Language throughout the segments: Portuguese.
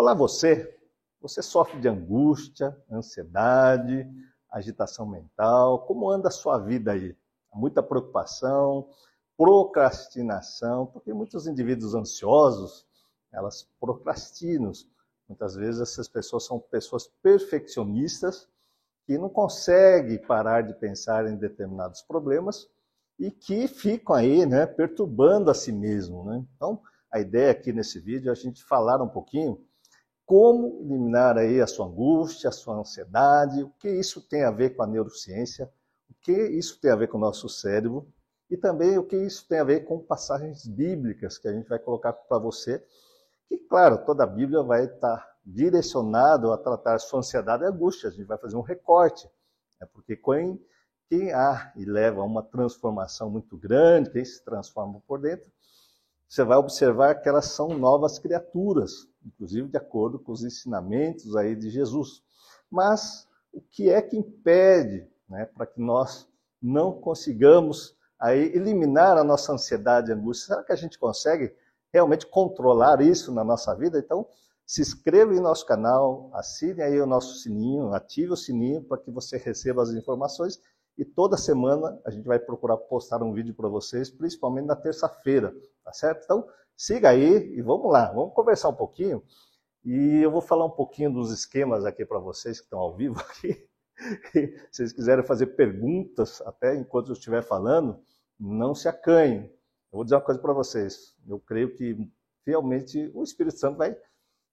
Olá, você. Você sofre de angústia, ansiedade, agitação mental? Como anda a sua vida aí? Muita preocupação, procrastinação, porque muitos indivíduos ansiosos, elas procrastinam. Muitas vezes essas pessoas são pessoas perfeccionistas que não conseguem parar de pensar em determinados problemas e que ficam aí, né, perturbando a si mesmo, né? Então, a ideia aqui nesse vídeo é a gente falar um pouquinho como eliminar aí a sua angústia, a sua ansiedade, o que isso tem a ver com a neurociência, o que isso tem a ver com o nosso cérebro e também o que isso tem a ver com passagens bíblicas que a gente vai colocar para você. Que, claro, toda a Bíblia vai estar direcionado a tratar a sua ansiedade e angústia. A gente vai fazer um recorte, né? porque quem, quem há e leva a uma transformação muito grande, quem se transforma por dentro, você vai observar que elas são novas criaturas, inclusive de acordo com os ensinamentos aí de Jesus. Mas o que é que impede né, para que nós não consigamos aí eliminar a nossa ansiedade e angústia? Será que a gente consegue realmente controlar isso na nossa vida? Então, se inscreva em nosso canal, assine aí o nosso sininho, ative o sininho para que você receba as informações e toda semana a gente vai procurar postar um vídeo para vocês, principalmente na terça-feira, tá certo? Então, siga aí e vamos lá, vamos conversar um pouquinho. E eu vou falar um pouquinho dos esquemas aqui para vocês que estão ao vivo aqui. Se vocês quiserem fazer perguntas até enquanto eu estiver falando, não se acanhem. Eu vou dizer uma coisa para vocês. Eu creio que realmente o Espírito Santo vai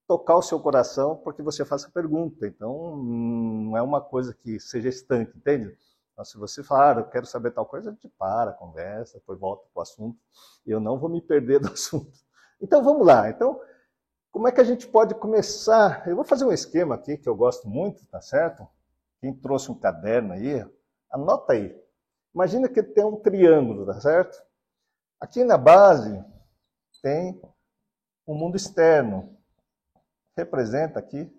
tocar o seu coração porque você faça pergunta. Então, não é uma coisa que seja estanque, entende? Então, se você falar, ah, eu quero saber tal coisa, a gente para, conversa, depois volta para o assunto. E eu não vou me perder do assunto. Então, vamos lá. Então, como é que a gente pode começar? Eu vou fazer um esquema aqui que eu gosto muito, tá certo? Quem trouxe um caderno aí, anota aí. Imagina que tem um triângulo, tá certo? Aqui na base tem o um mundo externo. Representa aqui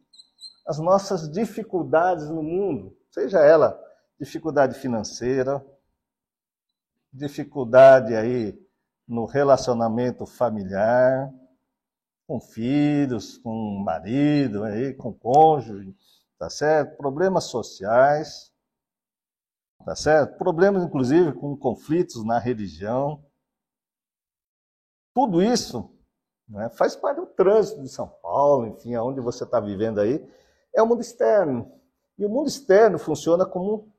as nossas dificuldades no mundo, seja ela dificuldade financeira, dificuldade aí no relacionamento familiar, com filhos, com marido, aí, com cônjuge, tá certo? Problemas sociais, tá certo? Problemas, inclusive, com conflitos na religião. Tudo isso né, faz parte do trânsito de São Paulo, enfim, aonde você está vivendo aí, é o mundo externo. E o mundo externo funciona como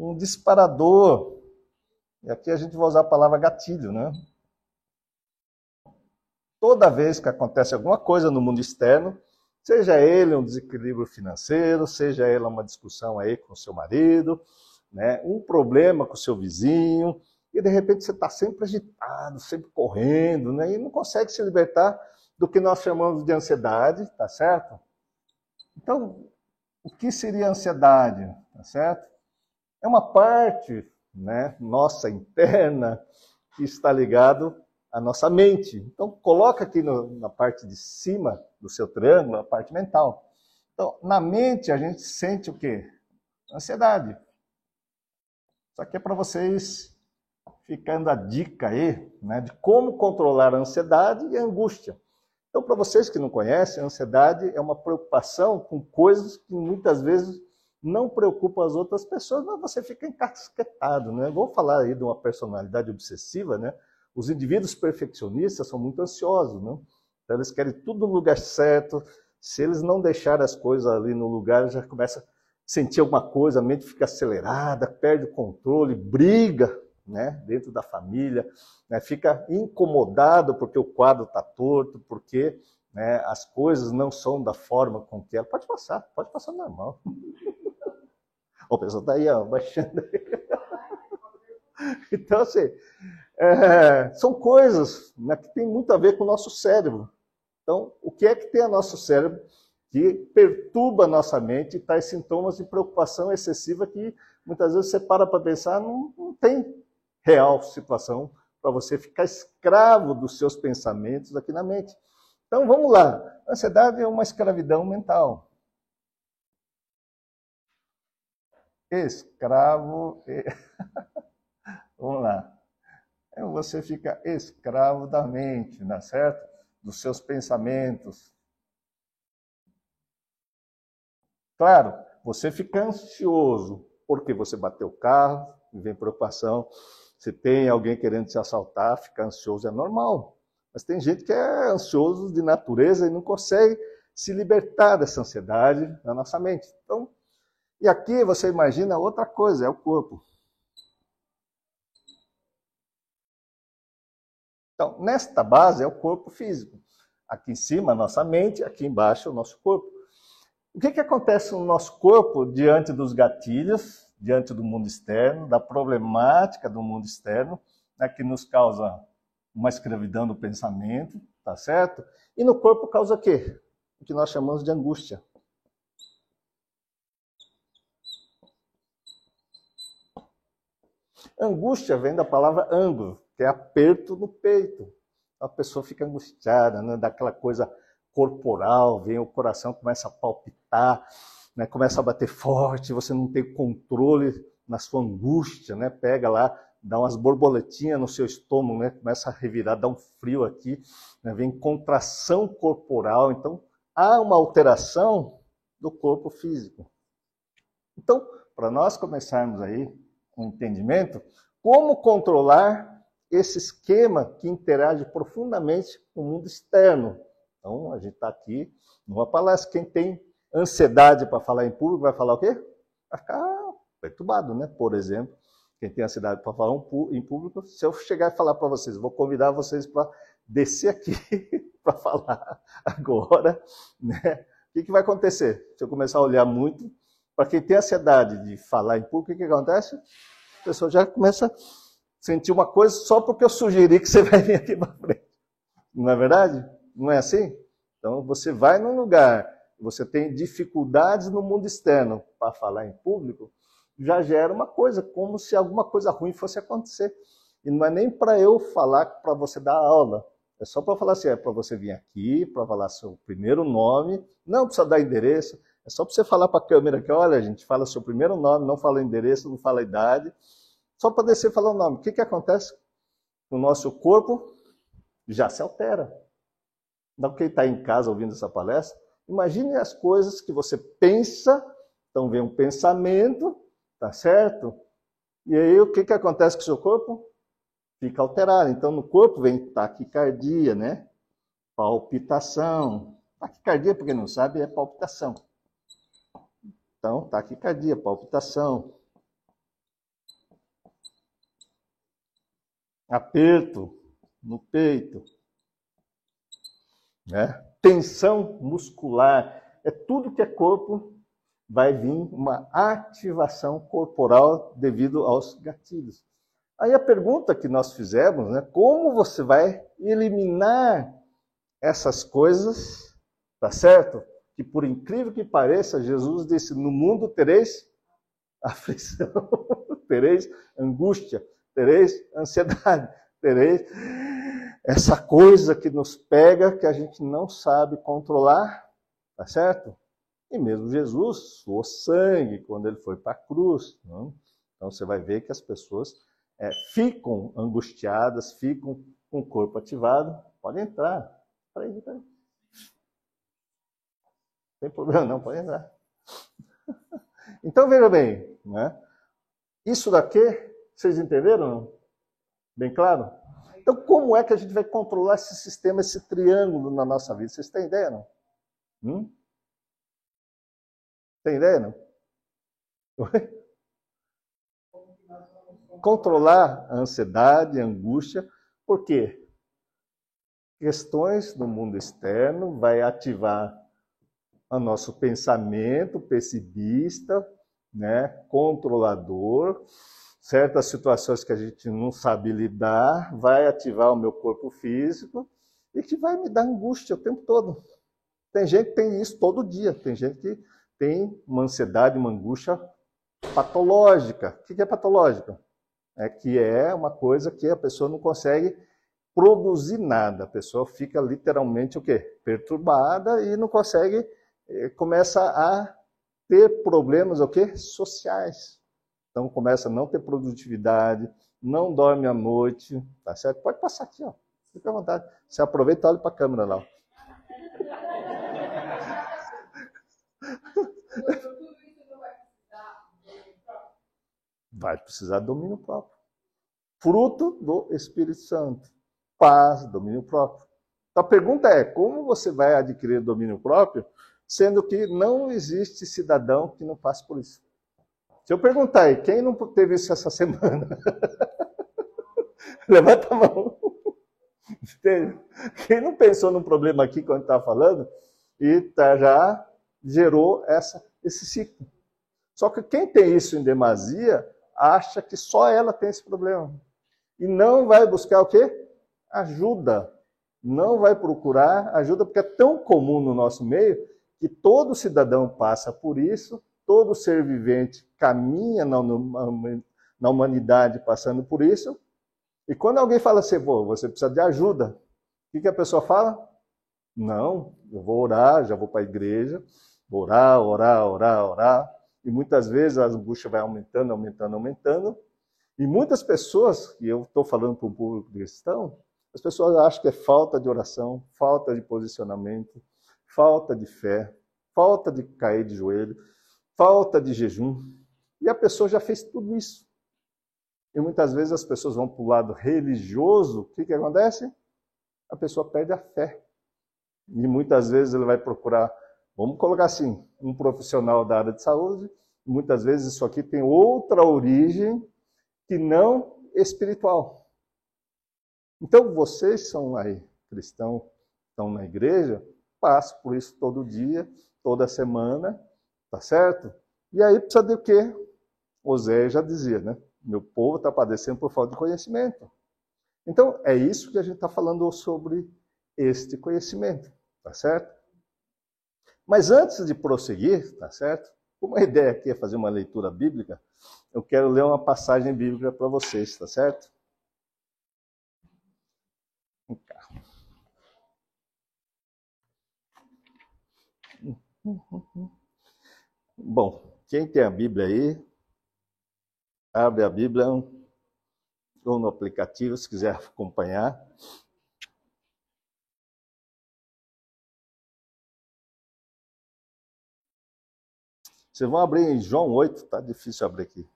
um disparador. E aqui a gente vai usar a palavra gatilho, né? Toda vez que acontece alguma coisa no mundo externo, seja ele um desequilíbrio financeiro, seja ele uma discussão aí com seu marido, né? um problema com seu vizinho, e de repente você está sempre agitado, sempre correndo, né? e não consegue se libertar do que nós chamamos de ansiedade, tá certo? Então, o que seria ansiedade, tá certo? É uma parte né, nossa interna que está ligado à nossa mente. Então, coloca aqui no, na parte de cima do seu triângulo a parte mental. Então, na mente a gente sente o quê? Ansiedade. Isso aqui é para vocês ficando a dica aí, né, de como controlar a ansiedade e a angústia. Então, para vocês que não conhecem, a ansiedade é uma preocupação com coisas que muitas vezes não preocupa as outras pessoas, mas você fica encasquetado, né? Vou falar aí de uma personalidade obsessiva, né? Os indivíduos perfeccionistas são muito ansiosos, né? Então eles querem tudo no lugar certo. Se eles não deixarem as coisas ali no lugar, já começa a sentir alguma coisa, a mente fica acelerada, perde o controle, briga, né? Dentro da família, né? Fica incomodado porque o quadro está torto, porque né, as coisas não são da forma com que ela. Pode passar, pode passar normal. O pessoal está aí, ó, baixando. Então, assim, é, são coisas né, que tem muito a ver com o nosso cérebro. Então, o que é que tem a nosso cérebro que perturba a nossa mente e traz sintomas de preocupação excessiva que muitas vezes você para para pensar, não, não tem real situação para você ficar escravo dos seus pensamentos aqui na mente. Então, vamos lá. A ansiedade é uma escravidão mental. Escravo. Vamos lá. Então, você fica escravo da mente, não é certo? Dos seus pensamentos. Claro, você fica ansioso porque você bateu o carro, vem preocupação. Se tem alguém querendo te assaltar, fica ansioso, é normal. Mas tem gente que é ansioso de natureza e não consegue se libertar dessa ansiedade na nossa mente. Então, e aqui você imagina outra coisa, é o corpo. Então, nesta base é o corpo físico. Aqui em cima, a nossa mente, aqui embaixo, o nosso corpo. O que, que acontece no nosso corpo diante dos gatilhos, diante do mundo externo, da problemática do mundo externo, né, que nos causa uma escravidão do pensamento, tá certo? E no corpo causa o quê? O que nós chamamos de angústia. Angústia vem da palavra ângulo, que é aperto no peito. A pessoa fica angustiada, né? daquela coisa corporal, vem o coração começa a palpitar, né? começa a bater forte, você não tem controle na sua angústia, né? Pega lá, dá umas borboletinhas no seu estômago, né? Começa a revirar, dá um frio aqui, né? vem contração corporal, então há uma alteração do corpo físico. Então, para nós começarmos aí um entendimento, como controlar esse esquema que interage profundamente com o mundo externo. Então, a gente está aqui numa palestra. Quem tem ansiedade para falar em público vai falar o quê? Vai ficar perturbado, né? Por exemplo, quem tem ansiedade para falar em público, se eu chegar e falar para vocês, vou convidar vocês para descer aqui para falar agora, né? O que, que vai acontecer? Se eu começar a olhar muito, para quem tem ansiedade de falar em público, o que, acontece? A pessoa já começa a sentir uma coisa só porque eu sugeri que você vai vir aqui para frente. Não é verdade? Não é assim? Então você vai num lugar, você tem dificuldades no mundo externo para falar em público, já gera uma coisa, como se alguma coisa ruim fosse acontecer. E não é nem para eu falar para você dar aula. É só para falar assim, é para você vir aqui, para falar seu primeiro nome, não precisa dar endereço, é só para você falar para a câmera que, olha, gente fala seu primeiro nome, não fala endereço, não fala idade, só para descer falar o nome. O que, que acontece? O nosso corpo já se altera. Então, quem está em casa ouvindo essa palestra, imagine as coisas que você pensa, então vem um pensamento, tá certo? E aí o que, que acontece com o seu corpo? Fica alterado. Então no corpo vem taquicardia, né? Palpitação. Taquicardia, para quem não sabe, é palpitação. Então, taquicardia, palpitação. Aperto no peito. Né? Tensão muscular. É tudo que é corpo, vai vir uma ativação corporal devido aos gatilhos. Aí a pergunta que nós fizemos, né, como você vai eliminar essas coisas, tá certo? Que por incrível que pareça, Jesus disse: No mundo tereis aflição, tereis angústia, tereis ansiedade, tereis essa coisa que nos pega que a gente não sabe controlar, tá certo? E mesmo Jesus suou sangue quando ele foi para a cruz. Não? Né? Então você vai ver que as pessoas é, ficam angustiadas, ficam com o corpo ativado. Pode entrar. Peraí, peraí. Tem problema não, pode entrar. Então veja bem, né? Isso daqui, vocês entenderam? Bem claro? Então como é que a gente vai controlar esse sistema, esse triângulo na nossa vida? Vocês têm ideia, não? Hum? Tem ideia, não? Oi? Controlar a ansiedade, a angústia, por quê? Questões no mundo externo vai ativar o nosso pensamento pessimista, né, controlador, certas situações que a gente não sabe lidar, vai ativar o meu corpo físico e que vai me dar angústia o tempo todo. Tem gente que tem isso todo dia, tem gente que tem uma ansiedade, uma angústia patológica. O que é patológica? É que é uma coisa que a pessoa não consegue produzir nada. A pessoa fica literalmente o quê? Perturbada e não consegue eh, começa a ter problemas o quê? sociais. Então começa a não ter produtividade, não dorme à noite, tá certo? Pode passar aqui, ó. Fica à vontade. Você aproveita e olha para a câmera lá. Vai precisar de domínio próprio. Fruto do Espírito Santo. Paz, domínio próprio. Então a pergunta é: como você vai adquirir domínio próprio sendo que não existe cidadão que não passe por isso? Se eu perguntar aí, quem não teve isso essa semana? Levanta a mão. Quem não pensou num problema aqui quando estava falando e tá, já gerou essa, esse ciclo. Só que quem tem isso em demasia acha que só ela tem esse problema. E não vai buscar o quê? Ajuda. Não vai procurar ajuda, porque é tão comum no nosso meio que todo cidadão passa por isso, todo ser vivente caminha na, humanidade passando por isso. E quando alguém fala assim, Pô, você precisa de ajuda, o que, a pessoa fala? Não, eu vou orar, já vou para a igreja, vou orar, orar, orar, orar. E muitas vezes a angústia vai aumentando, aumentando, aumentando. E muitas pessoas, e eu estou falando para um público cristão, as pessoas acham que é falta de oração, falta de posicionamento, falta de fé, falta de cair de joelho, falta de jejum. E a pessoa já fez tudo isso. E muitas vezes as pessoas vão para o lado religioso, o que, que acontece? A pessoa perde a fé. E muitas vezes ele vai procurar Vamos colocar assim, um profissional da área de saúde, muitas vezes isso aqui tem outra origem que não espiritual. Então vocês são aí cristãos, estão na igreja, passam por isso todo dia, toda semana, tá certo? E aí precisa de quê? Osé já dizia, né? Meu povo está padecendo por falta de conhecimento. Então é isso que a gente está falando sobre este conhecimento, tá certo? Mas antes de prosseguir, tá certo? Uma ideia aqui é fazer uma leitura bíblica. Eu quero ler uma passagem bíblica para vocês, tá certo? Bom, quem tem a Bíblia aí, abre a Bíblia ou no aplicativo, se quiser acompanhar. Vocês vão abrir em João 8, tá difícil abrir aqui.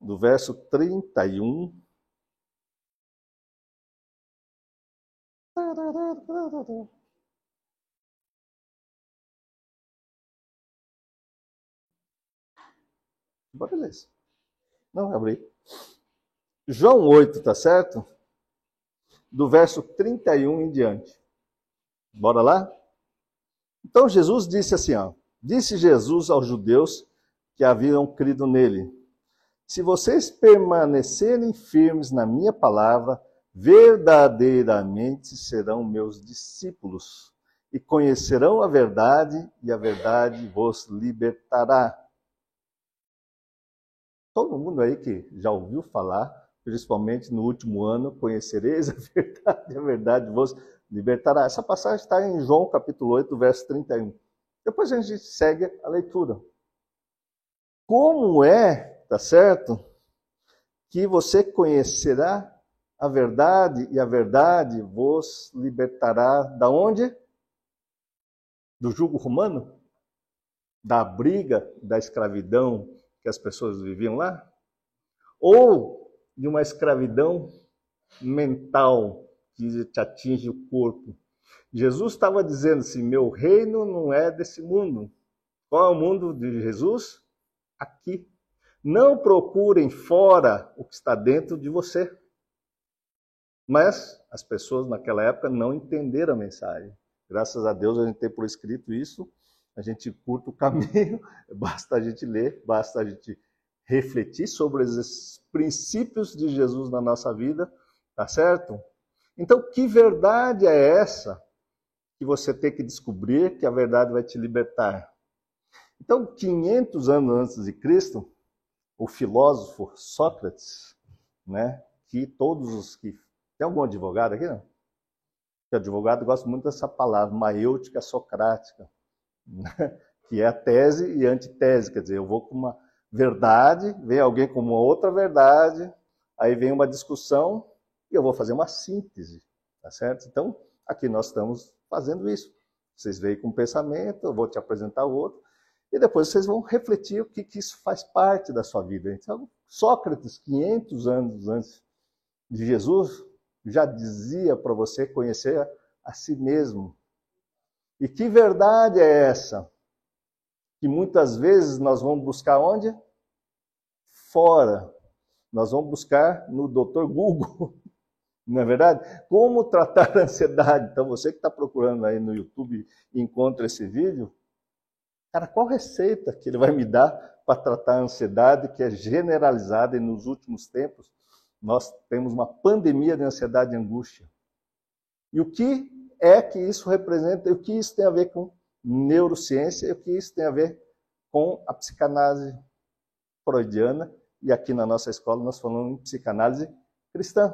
Do verso 31. Beleza. Não, abri. João 8, tá certo? Do verso 31 em diante. Bora lá? Então Jesus disse assim, ó. Disse Jesus aos judeus que haviam crido nele: Se vocês permanecerem firmes na minha palavra, verdadeiramente serão meus discípulos e conhecerão a verdade, e a verdade vos libertará. Todo mundo aí que já ouviu falar, principalmente no último ano, conhecereis a verdade, a verdade vos libertará. Essa passagem está em João capítulo 8, verso 31. Depois a gente segue a leitura. Como é, tá certo? Que você conhecerá a verdade e a verdade vos libertará da onde? Do jugo romano? Da briga, da escravidão que as pessoas viviam lá? Ou de uma escravidão mental que te atinge o corpo? Jesus estava dizendo assim: meu reino não é desse mundo. Qual é o mundo de Jesus? Aqui. Não procurem fora o que está dentro de você. Mas as pessoas naquela época não entenderam a mensagem. Graças a Deus a gente tem por escrito isso. A gente curta o caminho, basta a gente ler, basta a gente refletir sobre esses princípios de Jesus na nossa vida, tá certo? Então, que verdade é essa que você tem que descobrir que a verdade vai te libertar. Então, 500 anos antes de Cristo, o filósofo Sócrates, né, que todos os que tem algum advogado aqui, não? Que advogado gosta muito dessa palavra, maêutica socrática? que é a tese e antitese, quer dizer, eu vou com uma verdade, vem alguém com uma outra verdade, aí vem uma discussão e eu vou fazer uma síntese, tá certo? Então, aqui nós estamos fazendo isso. Vocês veem com um pensamento, eu vou te apresentar o outro. E depois vocês vão refletir o que, que isso faz parte da sua vida. Então, Sócrates, 500 anos antes de Jesus, já dizia para você conhecer a si mesmo. E que verdade é essa? Que muitas vezes nós vamos buscar onde? Fora. Nós vamos buscar no Dr. Google. Não é verdade? Como tratar a ansiedade? Então, você que está procurando aí no YouTube e encontra esse vídeo, cara, qual receita que ele vai me dar para tratar a ansiedade que é generalizada e nos últimos tempos nós temos uma pandemia de ansiedade e angústia. E o que é que isso representa, o que isso tem a ver com neurociência, e o que isso tem a ver com a psicanálise freudiana, e aqui na nossa escola nós falamos em psicanálise cristã.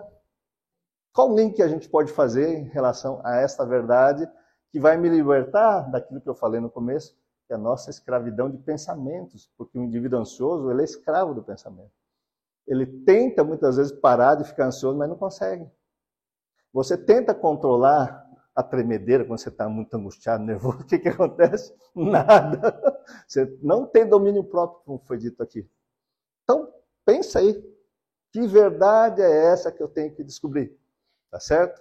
Qual link a gente pode fazer em relação a esta verdade que vai me libertar daquilo que eu falei no começo, que é a nossa escravidão de pensamentos, porque o indivíduo ansioso, ele é escravo do pensamento. Ele tenta muitas vezes parar de ficar ansioso, mas não consegue. Você tenta controlar a tremedeira quando você está muito angustiado, nervoso, o que, que acontece? Nada. Você não tem domínio próprio, como foi dito aqui. Então, pensa aí. Que verdade é essa que eu tenho que descobrir? Tá certo?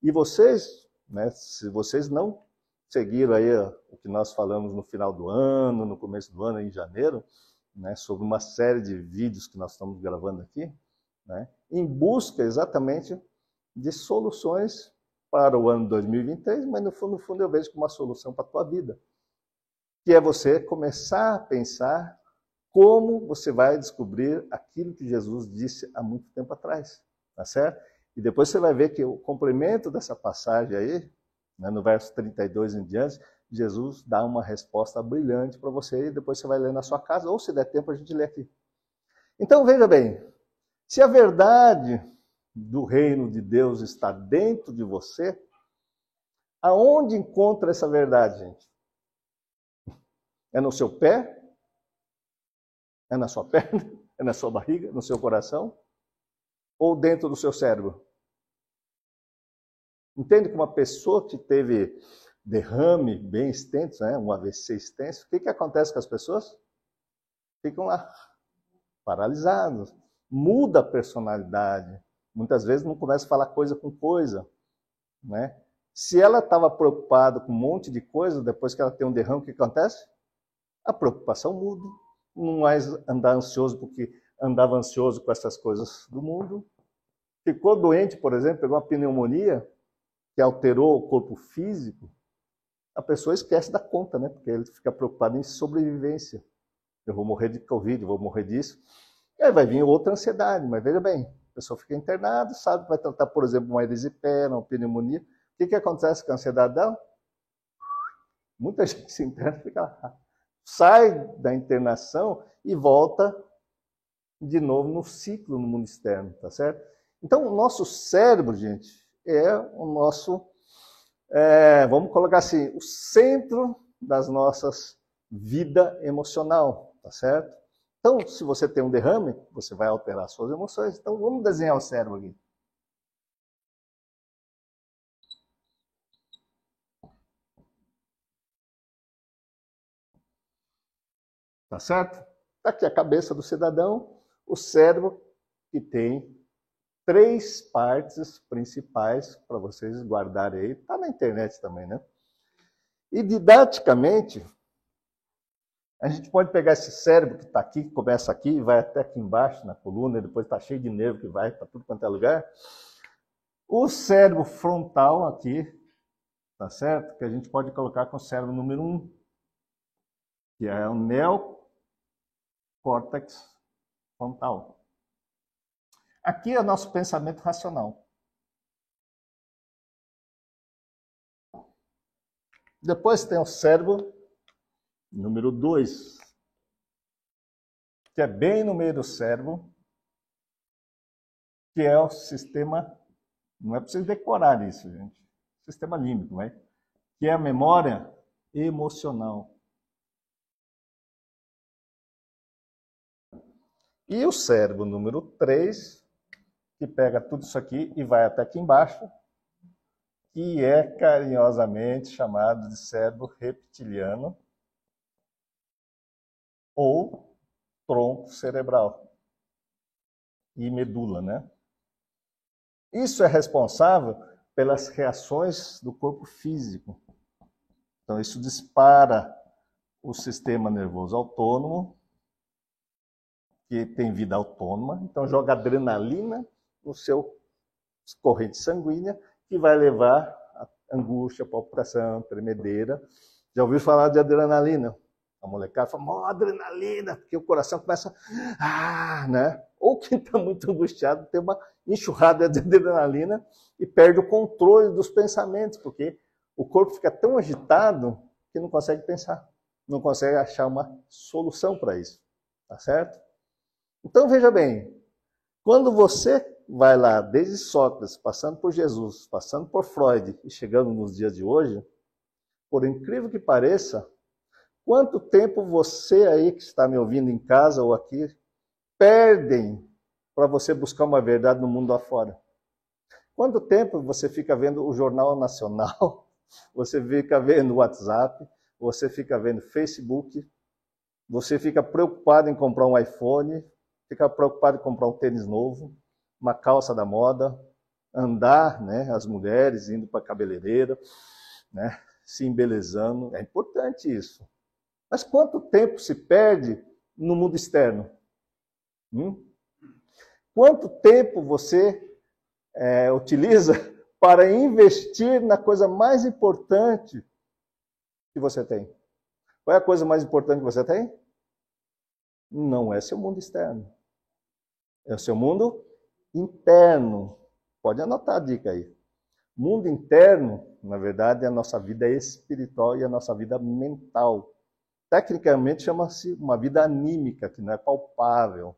E vocês, né, se vocês não seguiram aí o que nós falamos no final do ano, no começo do ano, em janeiro, né, sobre uma série de vídeos que nós estamos gravando aqui, né, em busca exatamente de soluções para o ano 2023, mas no fundo, no fundo eu vejo como uma solução para a tua vida, que é você começar a pensar como você vai descobrir aquilo que Jesus disse há muito tempo atrás, tá certo? E depois você vai ver que o complemento dessa passagem aí, né, no verso 32 em diante, Jesus dá uma resposta brilhante para você e depois você vai ler na sua casa, ou se der tempo a gente lê aqui. Então veja bem, se a verdade do reino de Deus está dentro de você, aonde encontra essa verdade, gente? É no seu pé? É na sua perna? É na sua barriga? No seu coração? Ou dentro do seu cérebro? Entende que uma pessoa que teve derrame bem extenso, né, um AVC extenso, o que, que acontece com as pessoas? Ficam lá, paralisados. Muda a personalidade. Muitas vezes não começa a falar coisa com coisa. Né? Se ela estava preocupada com um monte de coisa, depois que ela tem um derrame, o que acontece? A preocupação muda. Não mais andar ansioso porque andava ansioso com essas coisas do mundo. Ficou doente, por exemplo, pegou uma pneumonia que alterou o corpo físico, a pessoa esquece da conta, né? Porque ele fica preocupado em sobrevivência. Eu vou morrer de Covid, vou morrer disso. E aí vai vir outra ansiedade, mas veja bem, a pessoa fica internada, sabe vai tratar, por exemplo, uma erisipela, uma pneumonia. O que, que acontece com a ansiedade dela? Muita gente se interna, fica sai da internação e volta de novo no ciclo no mundo externo, tá certo? Então, o nosso cérebro, gente, é o nosso é, vamos colocar assim, o centro das nossas vida emocional, tá certo? Então, se você tem um derrame, você vai alterar suas emoções. Então, vamos desenhar o cérebro aqui. Tá certo? Tá aqui a cabeça do cidadão, o cérebro que tem três partes principais para vocês guardarem aí. Está na internet também, né? E didaticamente, a gente pode pegar esse cérebro que está aqui, que começa aqui e vai até aqui embaixo na coluna, e depois está cheio de nervo que vai para tudo quanto é lugar. O cérebro frontal aqui, tá certo? Que a gente pode colocar com o cérebro número um, que é o neocórtex frontal. Aqui é o nosso pensamento racional. Depois tem o cérebro número 2, que é bem no meio do cérebro, que é o sistema, não é preciso decorar isso, gente, sistema límbico, né? que é a memória emocional. E o cérebro número 3 que pega tudo isso aqui e vai até aqui embaixo, que é carinhosamente chamado de cérebro reptiliano, ou tronco cerebral e medula, né? Isso é responsável pelas reações do corpo físico. Então, isso dispara o sistema nervoso autônomo, que tem vida autônoma. Então, joga adrenalina no seu corrente sanguínea, que vai levar a angústia, palpitação, tremedeira. Já ouviu falar de adrenalina? A molecada fala, oh, adrenalina, porque o coração começa, ah, né? Ou quem está muito angustiado tem uma enxurrada de adrenalina e perde o controle dos pensamentos, porque o corpo fica tão agitado que não consegue pensar, não consegue achar uma solução para isso, tá certo? Então veja bem, quando você vai lá, desde Sócrates, passando por Jesus, passando por Freud e chegando nos dias de hoje, por incrível que pareça, quanto tempo você aí que está me ouvindo em casa ou aqui perdem para você buscar uma verdade no mundo afora? Quanto tempo você fica vendo o Jornal Nacional, você fica vendo o WhatsApp, você fica vendo Facebook, você fica preocupado em comprar um iPhone, fica preocupado em comprar um tênis novo, uma calça da moda, andar, né, as mulheres indo para a cabeleireira, né, se embelezando. É importante isso. Mas quanto tempo se perde no mundo externo? Hum? Quanto tempo você é, utiliza para investir na coisa mais importante que você tem? Qual é a coisa mais importante que você tem? Não é seu mundo externo. É o seu mundo interno. Pode anotar a dica aí. Mundo interno, na verdade, é a nossa vida espiritual e a nossa vida mental. Tecnicamente chama-se uma vida anímica, que não é palpável.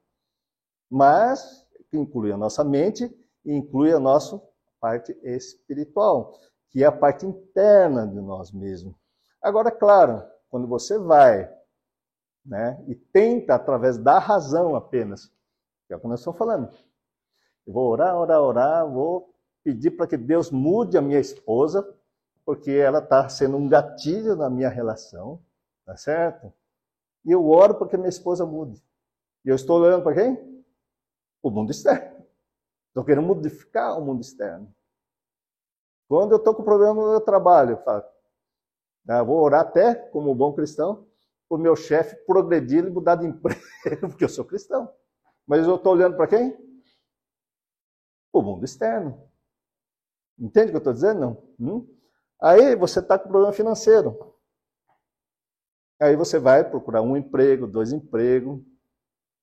Mas que inclui a nossa mente e inclui a nossa parte espiritual, que é a parte interna de nós mesmos. Agora, claro, quando você vai né, e tenta, através da razão apenas, que é o que nós estamos falando, eu vou orar, orar, orar, vou pedir para que Deus mude a minha esposa, porque ela está sendo um gatilho na minha relação, tá certo? E eu oro para que minha esposa mude. E eu estou olhando para quem? O mundo externo. Estou querendo modificar o mundo externo. Quando eu estou com problema no meu trabalho, eu falo, ah, vou orar até, como bom cristão, o meu chefe progredir e mudar de emprego, porque eu sou cristão. Mas eu estou olhando para quem? o mundo externo. Entende o que eu estou dizendo? Não. Hum? Aí você está com problema financeiro. Aí você vai procurar um emprego, dois empregos.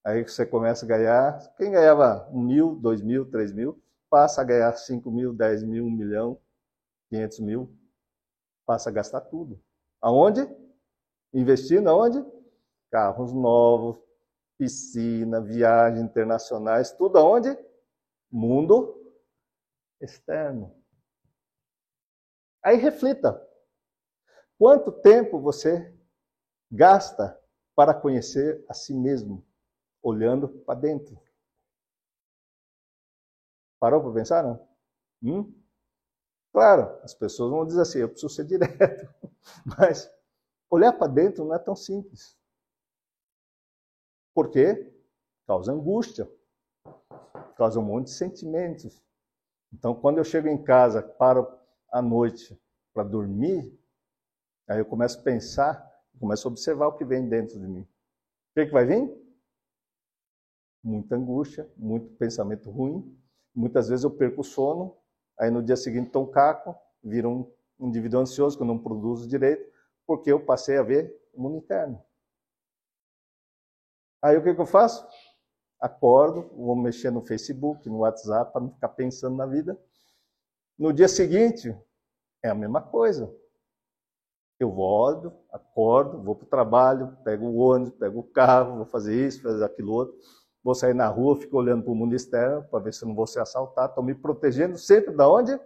Aí você começa a ganhar. Quem ganhava um mil, dois mil, três mil, passa a ganhar cinco mil, dez mil, um milhão, quinhentos mil. Passa a gastar tudo. Aonde? Investindo aonde? Carros novos, piscina, viagens internacionais, tudo aonde? mundo externo. Aí reflita: quanto tempo você gasta para conhecer a si mesmo, olhando para dentro? Parou para pensar, não? Hum? Claro, as pessoas vão dizer assim: eu preciso ser direto. Mas olhar para dentro não é tão simples. Por quê? Causa angústia, causa um monte de sentimentos. Então, quando eu chego em casa, paro à noite para dormir, aí eu começo a pensar, começo a observar o que vem dentro de mim. O que, que vai vir? Muita angústia, muito pensamento ruim. Muitas vezes eu perco o sono, aí no dia seguinte estou um caco, viro um indivíduo ansioso que eu não produzo direito, porque eu passei a ver o mundo interno. Aí o que, que eu faço? acordo, vou mexer no Facebook, no WhatsApp, para não ficar pensando na vida. No dia seguinte, é a mesma coisa. Eu volto, acordo, vou para o trabalho, pego o ônibus, pego o carro, vou fazer isso, fazer aquilo outro. Vou sair na rua, fico olhando para o mundo externo para ver se eu não vou ser assaltado. Estou me protegendo sempre da onde?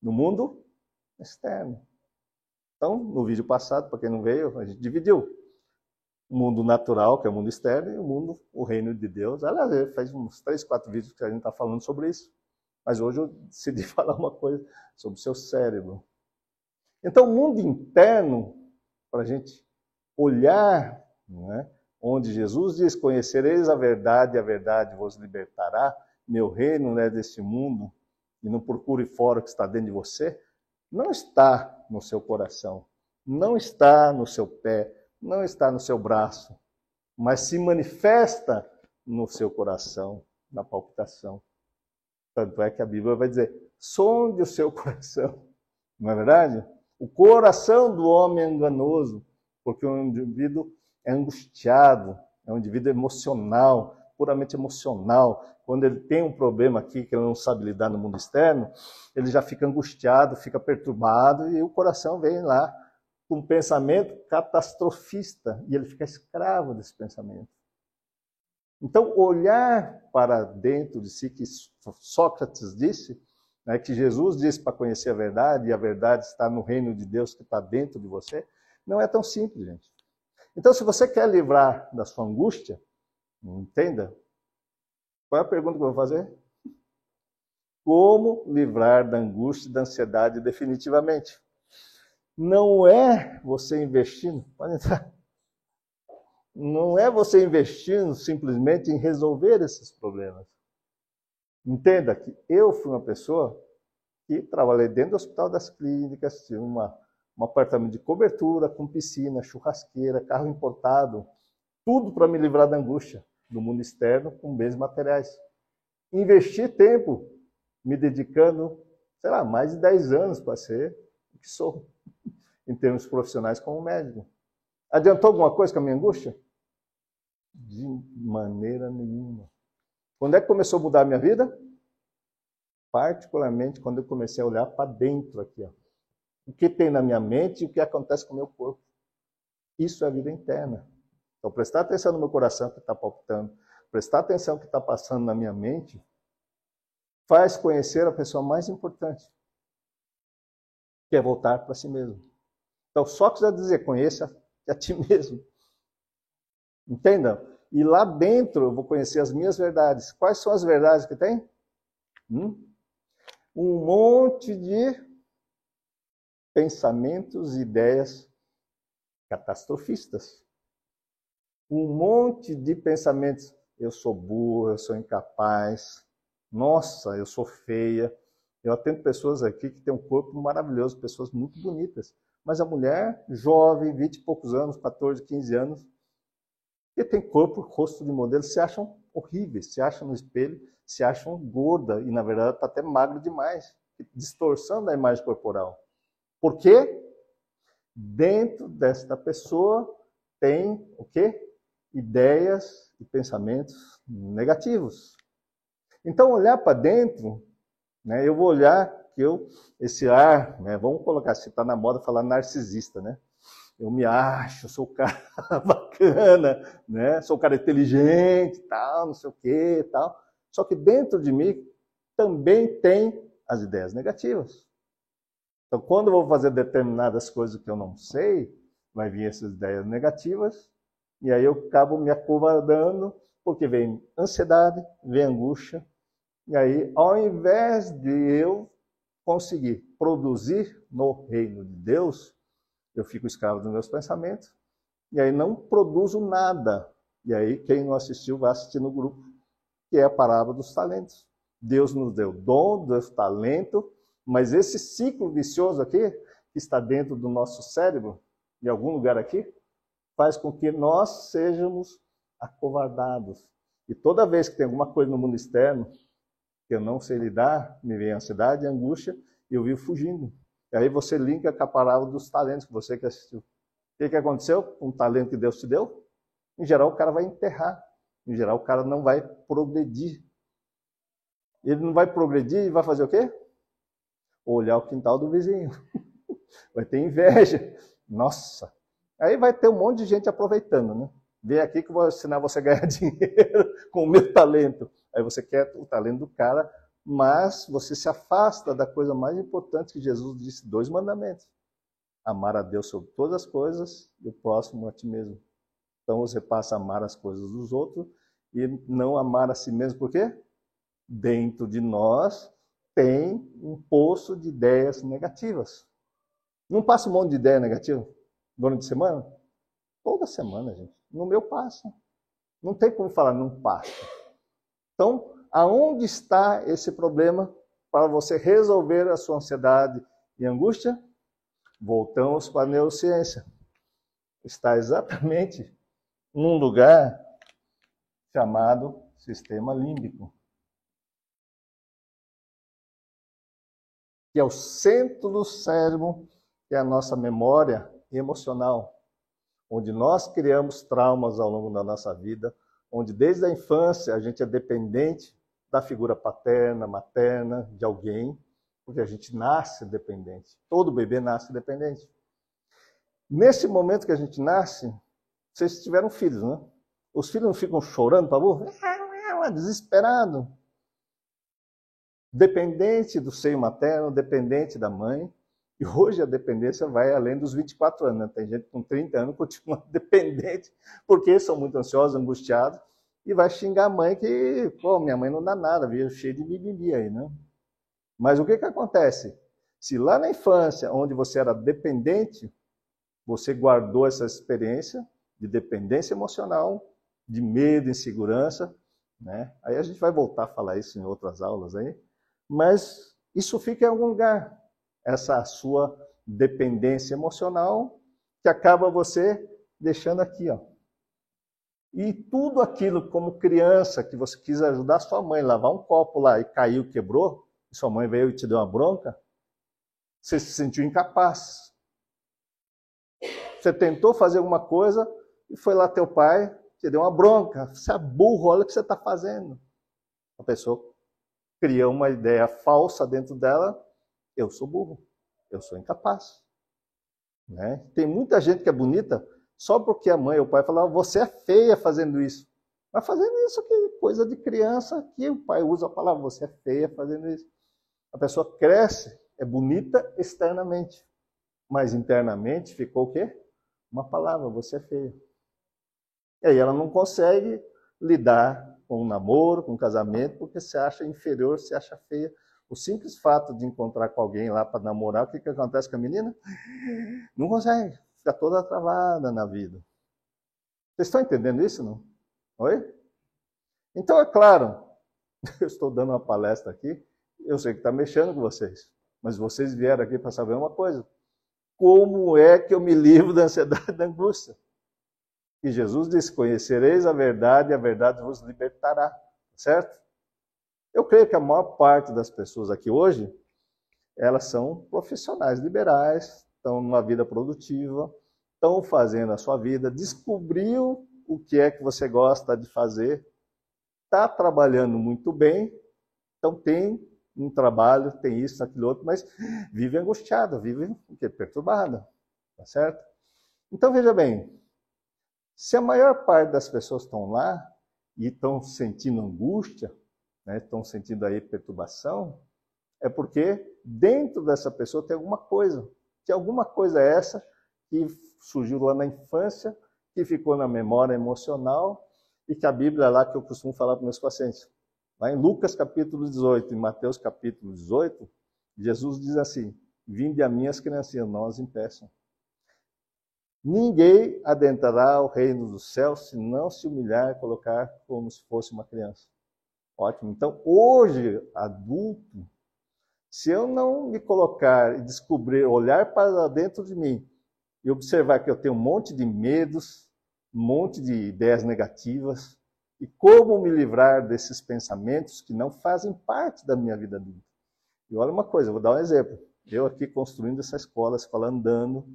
No mundo externo. Então, no vídeo passado, para quem não veio, a gente dividiu o mundo natural, que é o mundo externo, e o mundo, o reino de Deus. Aliás, faz uns três, quatro vídeos que a gente está falando sobre isso. Mas hoje eu decidi falar uma coisa sobre o seu cérebro. Então, o mundo interno, para a gente olhar, né, onde Jesus diz: Conhecereis a verdade, a verdade vos libertará. Meu reino não é deste mundo, e não procure fora o que está dentro de você, não está no seu coração, não está no seu pé, não está no seu braço, mas se manifesta no seu coração, na palpitação. Tanto é que a Bíblia vai dizer: sonde o seu coração. Não é verdade? O coração do homem é enganoso, porque o indivíduo é angustiado, é um indivíduo emocional, puramente emocional. Quando ele tem um problema aqui que ele não sabe lidar no mundo externo, ele já fica angustiado, fica perturbado e o coração vem lá com um pensamento catastrofista e ele fica escravo desse pensamento. Então, olhar para dentro de si, que Sócrates disse, né, que Jesus disse para conhecer a verdade, e a verdade está no reino de Deus que está dentro de você, não é tão simples, gente. Então, se você quer livrar da sua angústia, entenda, qual é a pergunta que eu vou fazer? Como livrar da angústia e da ansiedade definitivamente? Não é você investindo, pode entrar. Não é você investindo simplesmente em resolver esses problemas. Entenda que eu fui uma pessoa que trabalhei dentro do Hospital das Clínicas, tinha uma, um apartamento de cobertura, com piscina, churrasqueira, carro importado, tudo para me livrar da angústia do mundo externo com bens materiais. Investi tempo me dedicando, sei lá, mais de 10 anos para ser o que sou, em termos profissionais como médico. Adiantou alguma coisa com a minha angústia? De maneira nenhuma. Quando é que começou a mudar a minha vida? Particularmente quando eu comecei a olhar para dentro aqui. Ó. O que tem na minha mente e o que acontece com o meu corpo. Isso é a vida interna. Então, prestar atenção no meu coração que está palpitando, prestar atenção no que está passando na minha mente, faz conhecer a pessoa mais importante, que é voltar para si mesmo. Então, só quiser dizer, conheça a ti mesmo. Entenda? E lá dentro eu vou conhecer as minhas verdades. Quais são as verdades que tem? Hum? Um monte de pensamentos e ideias catastrofistas. Um monte de pensamentos. Eu sou burro, eu sou incapaz. Nossa, eu sou feia. Eu atendo pessoas aqui que têm um corpo maravilhoso, pessoas muito bonitas. Mas a mulher, jovem, 20 e poucos anos, 14, 15 anos, e tem corpo, rosto de modelo, se acham horríveis, se acham no espelho, se acham gorda e na verdade está até magro demais, distorção da imagem corporal. Por quê? Dentro desta pessoa tem o quê? Ideias e pensamentos negativos. Então olhar para dentro, né, eu vou olhar que eu esse ar, né, vamos colocar se está na moda falar narcisista, né? Eu me acho, sou o cara bacana, né? Sou o cara inteligente, tal, não sei o quê, tal. Só que dentro de mim também tem as ideias negativas. Então, quando eu vou fazer determinadas coisas que eu não sei, vai vir essas ideias negativas, e aí eu acabo me acovardando, porque vem ansiedade, vem angústia, e aí, ao invés de eu conseguir produzir no reino de Deus, eu fico escravo dos meus pensamentos, e aí não produzo nada. E aí, quem não assistiu, vai assistir no grupo, que é a parábola dos talentos. Deus nos deu dom, deu talento, mas esse ciclo vicioso aqui, que está dentro do nosso cérebro, em algum lugar aqui, faz com que nós sejamos acovardados. E toda vez que tem alguma coisa no mundo externo que eu não sei lidar, me vem ansiedade, angústia, eu vivo fugindo. E aí você linka com a parábola dos talentos que você que assistiu. O que, que aconteceu? Um talento que Deus te deu, em geral o cara vai enterrar. Em geral o cara não vai progredir. Ele não vai progredir e vai fazer o quê? Olhar o quintal do vizinho. Vai ter inveja. Nossa. Aí vai ter um monte de gente aproveitando, né? Vem aqui que eu vou ensinar você a ganhar dinheiro com o meu talento. Aí você quer o talento do cara mas você se afasta da coisa mais importante que Jesus disse, dois mandamentos. Amar a Deus sobre todas as coisas e o próximo a ti mesmo. Então você passa a amar as coisas dos outros e não amar a si mesmo, por quê? Dentro de nós tem um poço de ideias negativas. Não passa um monte de ideia negativa durante a semana? Toda semana, gente. No meu passa. Não tem como falar não passa. Então, aonde está esse problema para você resolver a sua ansiedade e angústia? Voltamos para a neurociência. Está exatamente num lugar chamado sistema límbico. Que é o centro do cérebro, que é a nossa memória emocional, onde nós criamos traumas ao longo da nossa vida, onde desde a infância a gente é dependente da figura paterna, materna, de alguém, porque a gente nasce dependente. Todo bebê nasce dependente. Nesse momento que a gente nasce, vocês tiveram filhos, né? Os filhos não ficam chorando para burro? Desesperado. Dependente do seio materno, dependente da mãe. E hoje a dependência vai além dos 24 anos. Né? Tem gente com 30 anos que continua dependente, porque são muito ansiosos, angustiados, e vai xingar a mãe que, pô, minha mãe não dá nada, veio cheio de mimimi aí, né? Mas o que, que acontece? Se lá na infância, onde você era dependente, você guardou essa experiência de dependência emocional, de medo, insegurança, né? Aí a gente vai voltar a falar isso em outras aulas aí, mas isso fica em algum lugar, essa sua dependência emocional que acaba você deixando aqui, ó. E tudo aquilo como criança que você quis ajudar sua mãe, lavar um copo lá e caiu, quebrou, sua mãe veio e te deu uma bronca, você se sentiu incapaz. Você tentou fazer alguma coisa e foi lá teu pai, te deu uma bronca. Você é burro, olha o que você está fazendo. A pessoa criou uma ideia falsa dentro dela: eu sou burro, eu sou incapaz. Né? Tem muita gente que é bonita só porque a mãe ou o pai falavam: você é feia fazendo isso. Mas fazendo isso que coisa de criança que o pai usa a palavra: você é feia fazendo isso. A pessoa cresce, é bonita externamente, mas internamente ficou o quê? Uma palavra, você é feia. E aí ela não consegue lidar com um namoro, com um casamento, porque se acha inferior, se acha feia. O simples fato de encontrar com alguém lá para namorar, o que, que acontece com a menina? Não consegue, fica toda travada na vida. Vocês estão entendendo isso, não? Oi? Então, é claro, eu estou dando uma palestra aqui, eu sei que está mexendo com vocês, mas vocês vieram aqui para saber uma coisa: como é que eu me livro da ansiedade e da angústia? E Jesus disse: Conhecereis a verdade e a verdade vos libertará. Certo? Eu creio que a maior parte das pessoas aqui hoje, elas são profissionais liberais, estão numa vida produtiva, estão fazendo a sua vida, descobriu o que é que você gosta de fazer, está trabalhando muito bem, então tem um trabalho, tem isso, aquilo outro, mas vive angustiada, vive perturbada, tá certo? Então veja bem, se a maior parte das pessoas estão lá e estão sentindo angústia, né, estão sentindo aí perturbação, é porque dentro dessa pessoa tem alguma coisa, que alguma coisa é essa que surgiu lá na infância, que ficou na memória emocional e que a Bíblia é lá que eu costumo falar para meus pacientes, Lá em Lucas capítulo 18, em Mateus capítulo 18, Jesus diz assim: Vinde a mim as criancinhas, não as impeçam. Ninguém adentrará o reino dos céus se não se humilhar e colocar como se fosse uma criança. Ótimo. Então, hoje, adulto, se eu não me colocar e descobrir, olhar para dentro de mim e observar que eu tenho um monte de medos, um monte de ideias negativas, e como me livrar desses pensamentos que não fazem parte da minha vida adulta. E olha uma coisa, vou dar um exemplo. Eu aqui construindo essa escola, escola andando,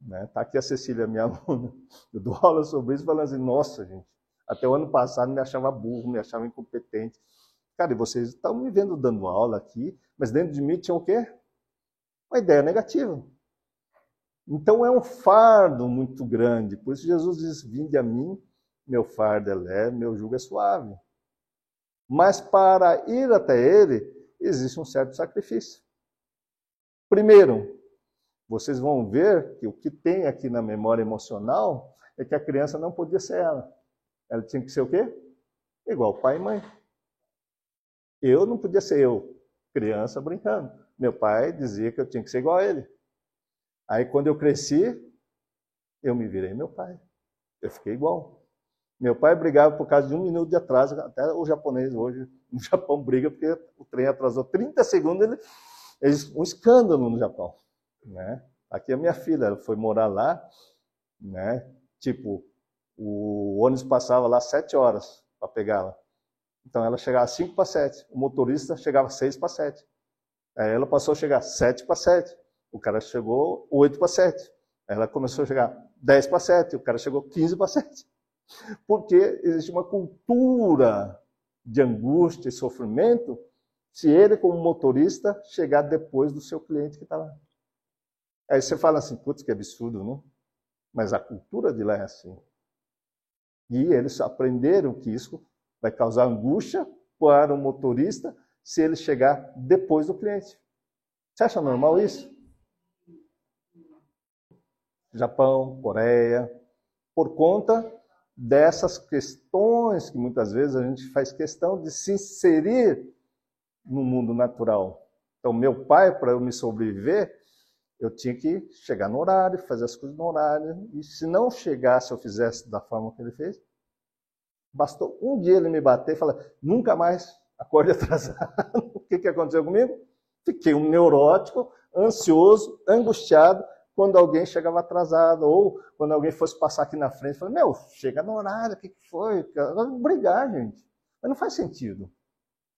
né? Tá aqui a Cecília, minha aluna. Eu dou aula sobre isso, falando assim, nossa, gente, até o ano passado me achava burro, me achava incompetente. Cara, e vocês estão me vendo dando aula aqui, mas dentro de mim tinha o quê? Uma ideia negativa. Então é um fardo muito grande. Por isso Jesus diz: Vinde a mim, meu fardo é leve, meu jugo é suave. Mas para ir até ele, existe um certo sacrifício. Primeiro, vocês vão ver que o que tem aqui na memória emocional é que a criança não podia ser ela. Ela tinha que ser o quê? Igual pai e mãe. Eu não podia ser eu, criança brincando. Meu pai dizia que eu tinha que ser igual a ele. Aí quando eu cresci, eu me virei meu pai. Eu fiquei igual. Meu pai brigava por causa de um minuto de atraso, até o japonês hoje no Japão briga porque o trem atrasou 30 segundos, ele, um escândalo no Japão. Né? Aqui a minha filha, ela foi morar lá, né? tipo, o ônibus passava lá sete horas para pegá-la. Então ela chegava 5 para 7, o motorista chegava 6 para 7. Aí ela passou a chegar 7 para 7, o cara chegou 8 para 7. Aí ela começou a chegar 10 para 7, o cara chegou 15 para 7. Porque existe uma cultura de angústia e sofrimento se ele, como motorista, chegar depois do seu cliente que está lá. Aí você fala assim, putz, que absurdo, não? Mas a cultura de lá é assim. E eles aprenderam que isso vai causar angústia para o motorista se ele chegar depois do cliente. Você acha normal isso? Japão, Coreia, por conta dessas questões que muitas vezes a gente faz questão de se inserir no mundo natural. Então, meu pai, para eu me sobreviver, eu tinha que chegar no horário, fazer as coisas no horário, e se não chegasse, eu fizesse da forma que ele fez, bastou um dia ele me bater e falar: nunca mais acorde atrasado. o que, que aconteceu comigo? Fiquei um neurótico, ansioso, angustiado, quando alguém chegava atrasado, ou quando alguém fosse passar aqui na frente, falei, meu, chega no horário, o que, que foi? Brigar, gente. Mas não faz sentido. O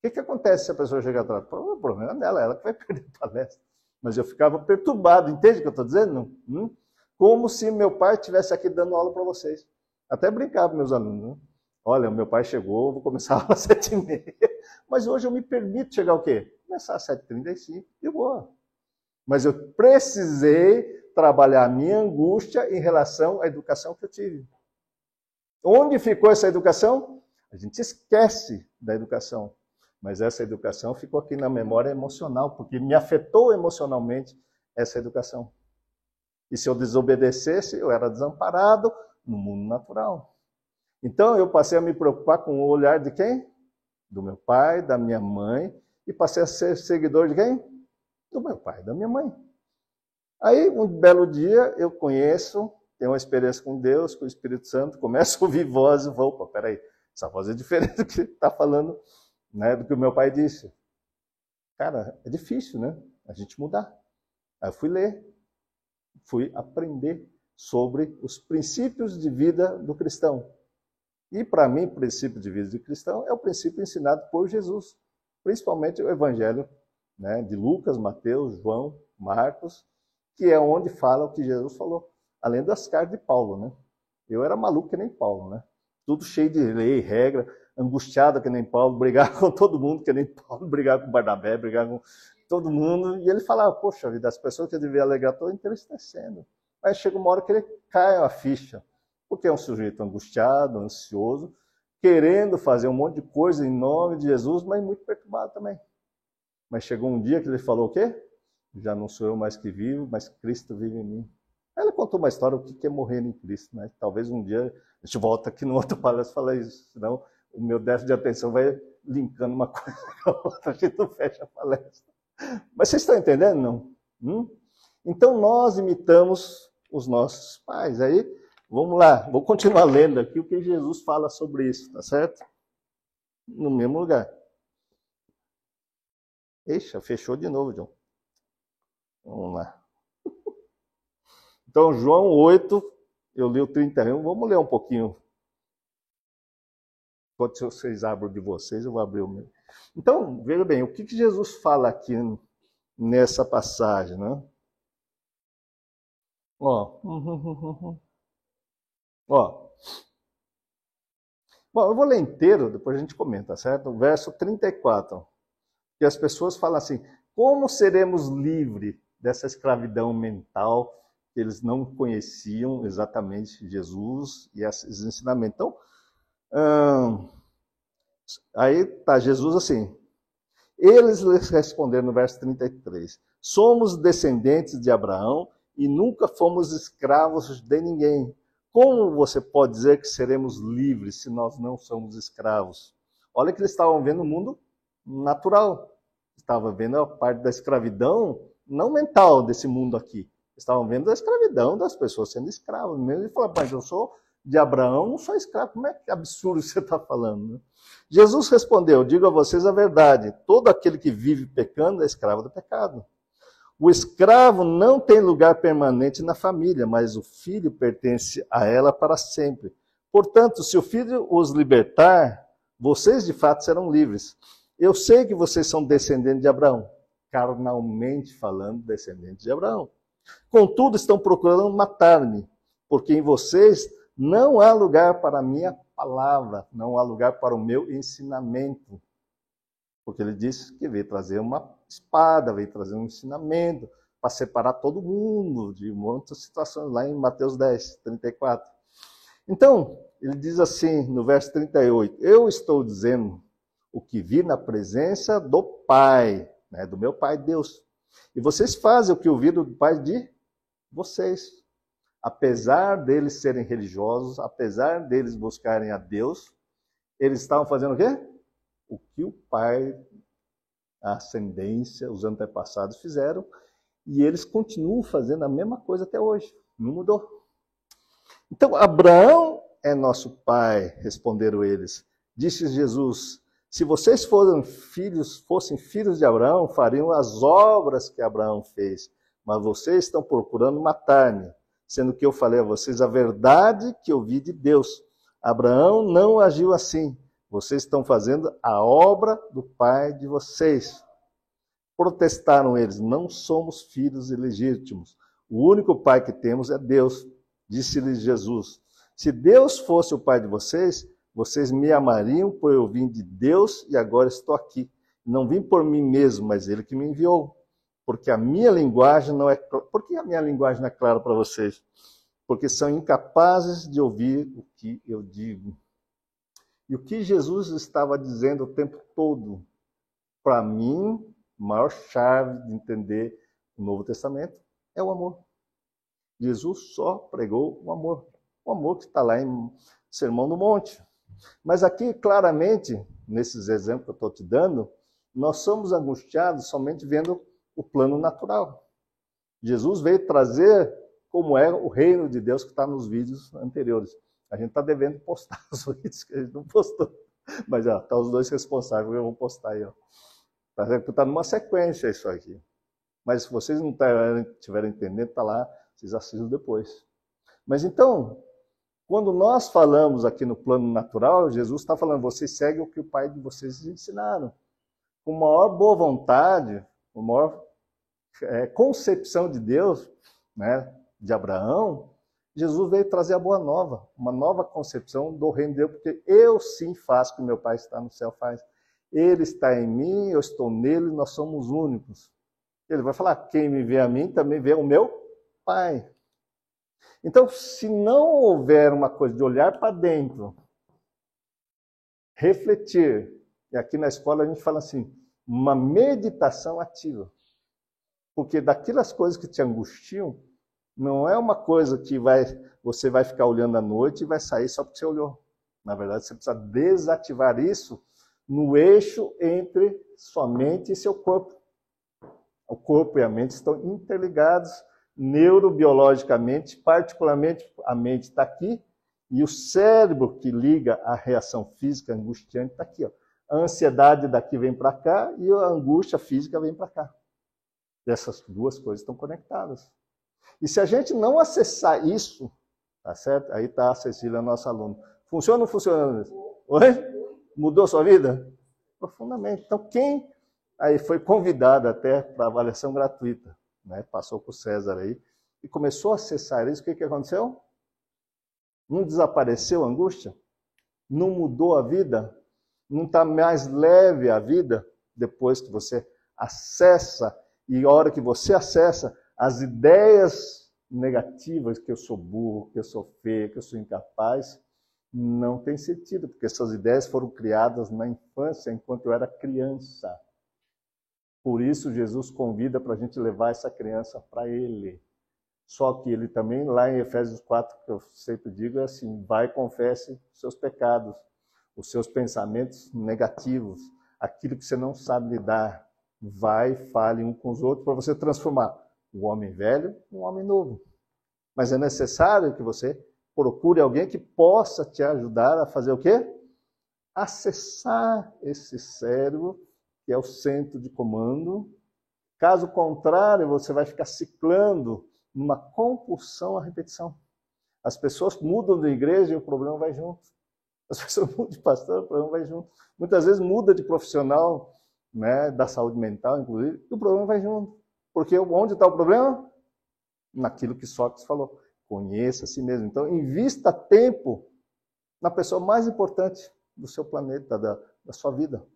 que, que acontece se a pessoa chega atrasada? O problema dela, ela que vai perder a palestra. Mas eu ficava perturbado, entende o que eu estou dizendo? Hum? Como se meu pai estivesse aqui dando aula para vocês. Até brincava com meus alunos. Né? Olha, meu pai chegou, vou começar às sete e meia. Mas hoje eu me permito chegar o quê? Começar às sete e boa. Mas eu precisei trabalhar a minha angústia em relação à educação que eu tive. Onde ficou essa educação? A gente esquece da educação. Mas essa educação ficou aqui na memória emocional, porque me afetou emocionalmente essa educação. E se eu desobedecesse, eu era desamparado no mundo natural. Então eu passei a me preocupar com o olhar de quem? Do meu pai, da minha mãe, e passei a ser seguidor de quem? Do meu pai, da minha mãe. Aí, um belo dia, eu conheço, tenho uma experiência com Deus, com o Espírito Santo, começo a ouvir voz e vou, opa, peraí, essa voz é diferente do que está falando, né, do que o meu pai disse. Cara, é difícil, né? A gente mudar. Aí eu fui ler, fui aprender sobre os princípios de vida do cristão. E para mim, o princípio de vida de cristão é o princípio ensinado por Jesus, principalmente o Evangelho né, de Lucas, Mateus, João, Marcos que é onde fala o que Jesus falou, além das cartas de Paulo, né? Eu era maluco que nem Paulo, né? Tudo cheio de lei, regra, angustiado que nem Paulo, brigar com todo mundo que nem Paulo, brigar com Barnabé, brigar com todo mundo. E ele falava, poxa vida, as pessoas que eu devia alegrar estão entristecendo. Aí chega uma hora que ele cai a ficha, porque é um sujeito angustiado, ansioso, querendo fazer um monte de coisa em nome de Jesus, mas muito perturbado também. Mas chegou um dia que ele falou o quê? já não sou eu mais que vivo, mas Cristo vive em mim. Ela contou uma história o que é morrer em Cristo, né? Talvez um dia a gente volta aqui no outro palestra e fala isso, senão o meu déficit de atenção vai linkando uma coisa com a outra, a gente não fecha a palestra. Mas vocês estão entendendo, não? Hum? Então nós imitamos os nossos pais. Aí, vamos lá, vou continuar lendo aqui o que Jesus fala sobre isso, tá certo? No mesmo lugar. Eixa, fechou de novo, John. Vamos lá. Então, João 8, eu li o 31, vamos ler um pouquinho. Enquanto vocês abrem de vocês, eu vou abrir o meu. Então, veja bem, o que, que Jesus fala aqui nessa passagem, né? Ó. Ó. Bom, eu vou ler inteiro, depois a gente comenta, certo? Verso 34. Que as pessoas falam assim: como seremos livres dessa escravidão mental eles não conheciam exatamente Jesus e esses ensinamentos. Então, hum, aí está Jesus assim. Eles lhes responderam no verso 33: Somos descendentes de Abraão e nunca fomos escravos de ninguém. Como você pode dizer que seremos livres se nós não somos escravos? Olha que eles estavam vendo o mundo natural. Estavam vendo a parte da escravidão não mental desse mundo aqui. Estavam vendo a escravidão das pessoas sendo escravas. Mesmo e falaram, mas eu sou de Abraão, não sou escravo. Como é que absurdo você está falando? Né? Jesus respondeu: Digo a vocês a verdade: todo aquele que vive pecando é escravo do pecado. O escravo não tem lugar permanente na família, mas o filho pertence a ela para sempre. Portanto, se o filho os libertar, vocês de fato serão livres. Eu sei que vocês são descendentes de Abraão, carnalmente falando, descendentes de Abraão. Contudo, estão procurando matar-me, porque em vocês não há lugar para a minha palavra, não há lugar para o meu ensinamento. Porque ele disse que veio trazer uma espada, veio trazer um ensinamento para separar todo mundo de muitas situações, lá em Mateus 10, 34. Então, ele diz assim no verso 38: Eu estou dizendo o que vi na presença do Pai, né, do meu Pai Deus. E vocês fazem o que ouviram do Pai de vocês apesar deles serem religiosos, apesar deles buscarem a Deus, eles estavam fazendo o quê? O que o pai, a ascendência, os antepassados fizeram, e eles continuam fazendo a mesma coisa até hoje. Não mudou. Então, Abraão é nosso pai, responderam eles. Disse Jesus: Se vocês fossem filhos, fossem filhos de Abraão, fariam as obras que Abraão fez. Mas vocês estão procurando matar-me sendo que eu falei a vocês a verdade que eu vi de Deus. Abraão não agiu assim. Vocês estão fazendo a obra do pai de vocês. Protestaram eles: Não somos filhos ilegítimos. O único pai que temos é Deus. Disse-lhes Jesus: Se Deus fosse o pai de vocês, vocês me amariam, pois eu vim de Deus e agora estou aqui. Não vim por mim mesmo, mas Ele que me enviou porque a minha linguagem não é. Por que a minha linguagem não é clara para vocês? Porque são incapazes de ouvir o que eu digo. E o que Jesus estava dizendo o tempo todo, para mim, a maior chave de entender o Novo Testamento é o amor. Jesus só pregou o amor. O amor que está lá em Sermão do Monte. Mas aqui, claramente, nesses exemplos que eu estou te dando, nós somos angustiados somente vendo o plano natural. Jesus veio trazer como é o reino de Deus que está nos vídeos anteriores. A gente está devendo postar os vídeos que a gente não postou. Mas já tá os dois responsáveis, eu vou postar aí. Está tá numa sequência isso aqui. Mas se vocês não estiverem entendendo, está lá, vocês assistem depois. Mas então, quando nós falamos aqui no plano natural, Jesus está falando, vocês seguem o que o Pai de vocês ensinaram. Com maior boa vontade, a maior é, concepção de Deus, né, de Abraão, Jesus veio trazer a boa nova, uma nova concepção do reino de Deus, porque eu sim faço o que meu Pai está no céu faz. Ele está em mim, eu estou nele, nós somos únicos. Ele vai falar: quem me vê a mim também vê o meu Pai. Então, se não houver uma coisa de olhar para dentro, refletir, e aqui na escola a gente fala assim, uma meditação ativa. Porque daquelas coisas que te angustiam, não é uma coisa que vai, você vai ficar olhando à noite e vai sair só porque você olhou. Na verdade, você precisa desativar isso no eixo entre sua mente e seu corpo. O corpo e a mente estão interligados neurobiologicamente, particularmente a mente está aqui e o cérebro que liga a reação física angustiante está aqui. Ó. A ansiedade daqui vem para cá e a angústia física vem para cá. Essas duas coisas estão conectadas. E se a gente não acessar isso, tá certo? Aí está a Cecília, nossa aluna. Funciona ou não funciona? Oi? Mudou sua vida? Profundamente. Então, quem aí foi convidado até para avaliação gratuita, né? passou o César aí, e começou a acessar isso, o que, que aconteceu? Não desapareceu a angústia? Não mudou a vida? não está mais leve a vida depois que você acessa, e a hora que você acessa as ideias negativas, que eu sou burro, que eu sou feio, que eu sou incapaz, não tem sentido, porque essas ideias foram criadas na infância, enquanto eu era criança. Por isso, Jesus convida para a gente levar essa criança para Ele. Só que ele também, lá em Efésios 4, que eu sempre digo, é assim: vai e confesse seus pecados os seus pensamentos negativos, aquilo que você não sabe lidar. Vai, fale um com os outros para você transformar o homem velho em um homem novo. Mas é necessário que você procure alguém que possa te ajudar a fazer o quê? Acessar esse cérebro, que é o centro de comando. Caso contrário, você vai ficar ciclando numa compulsão à repetição. As pessoas mudam de igreja e o problema vai junto. As pessoas mudam de pastor, o problema vai junto. Muitas vezes muda de profissional, né, da saúde mental, inclusive, e o problema vai junto. Porque onde está o problema? Naquilo que Sócrates falou. Conheça a si mesmo. Então, invista tempo na pessoa mais importante do seu planeta, da, da sua vida.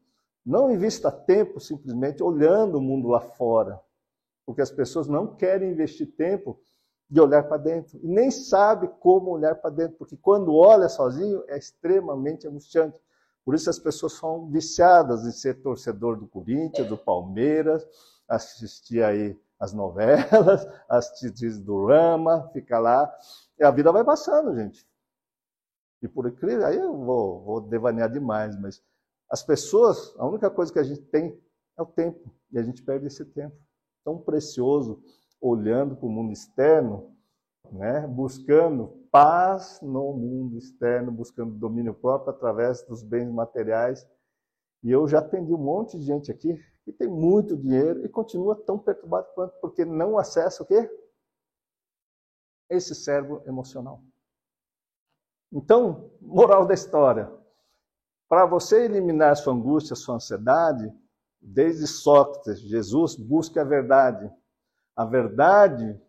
Não invista tempo simplesmente olhando o mundo lá fora. Porque as pessoas não querem investir tempo de olhar para dentro. E nem sabe como olhar para dentro, porque quando olha sozinho é extremamente angustiante. Por isso as pessoas são viciadas em ser torcedor do Corinthians, do Palmeiras, assistir aí as novelas, assistir do Rama, fica lá. E a vida vai passando, gente. E por incrível, aí eu vou, vou devanear demais, mas as pessoas, a única coisa que a gente tem é o tempo. E a gente perde esse tempo tão precioso olhando para o mundo externo, né, buscando paz no mundo externo, buscando domínio próprio através dos bens materiais. E eu já atendi um monte de gente aqui que tem muito dinheiro e continua tão perturbado quanto porque não acessa o quê? Esse cérebro emocional. Então, moral da história. Para você eliminar sua angústia, sua ansiedade, desde Sócrates, Jesus, busque a verdade. A verdade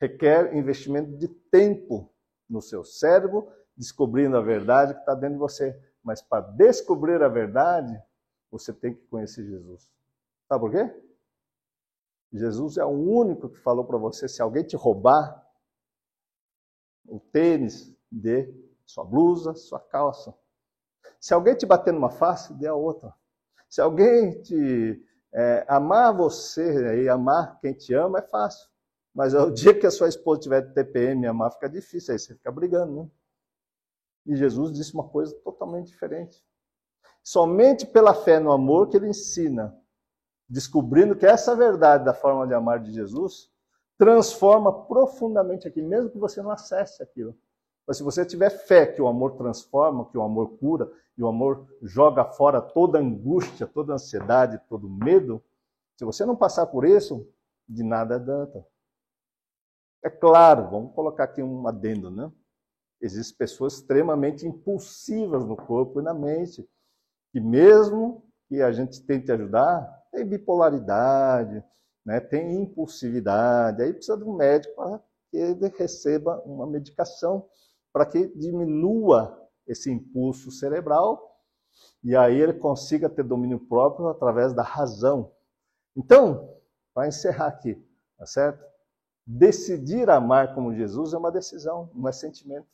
requer investimento de tempo no seu cérebro, descobrindo a verdade que está dentro de você. Mas para descobrir a verdade, você tem que conhecer Jesus. Sabe por quê? Jesus é o único que falou para você: se alguém te roubar o tênis, dê sua blusa, sua calça. Se alguém te bater numa face, dê a outra. Se alguém te é, amar você e amar quem te ama é fácil. Mas o dia que a sua esposa tiver de TPM amar, fica difícil, aí você fica brigando, né? E Jesus disse uma coisa totalmente diferente. Somente pela fé no amor que ele ensina, descobrindo que essa verdade da forma de amar de Jesus transforma profundamente aqui, mesmo que você não acesse aquilo. Mas se você tiver fé que o amor transforma, que o amor cura, e o amor joga fora toda angústia, toda ansiedade, todo medo, se você não passar por isso, de nada adianta. É claro, vamos colocar aqui um adendo, né? Existem pessoas extremamente impulsivas no corpo e na mente, que mesmo que a gente tente ajudar, tem bipolaridade, né? tem impulsividade, aí precisa de um médico para que ele receba uma medicação para que diminua esse impulso cerebral e aí ele consiga ter domínio próprio através da razão. Então, para encerrar aqui, tá certo? Decidir amar como Jesus é uma decisão, não é sentimento.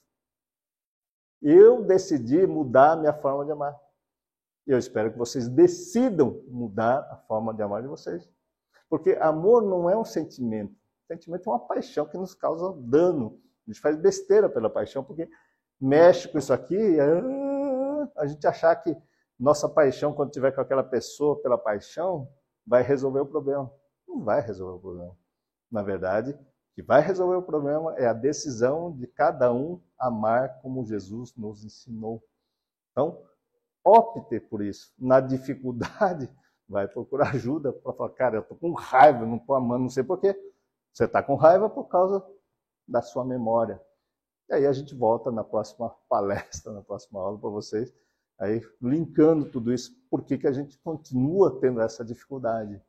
Eu decidi mudar a minha forma de amar. Eu espero que vocês decidam mudar a forma de amar de vocês. Porque amor não é um sentimento. Sentimento é uma paixão que nos causa dano, a gente faz besteira pela paixão, porque mexe com isso aqui, ah, a gente achar que nossa paixão, quando tiver com aquela pessoa pela paixão, vai resolver o problema. Não vai resolver o problema. Na verdade, o que vai resolver o problema é a decisão de cada um amar como Jesus nos ensinou. Então, opte por isso. Na dificuldade, vai procurar ajuda para falar, cara, eu estou com raiva, não estou amando, não sei porquê. Você está com raiva por causa da sua memória. E aí a gente volta na próxima palestra, na próxima aula para vocês, aí linkando tudo isso, por que, que a gente continua tendo essa dificuldade.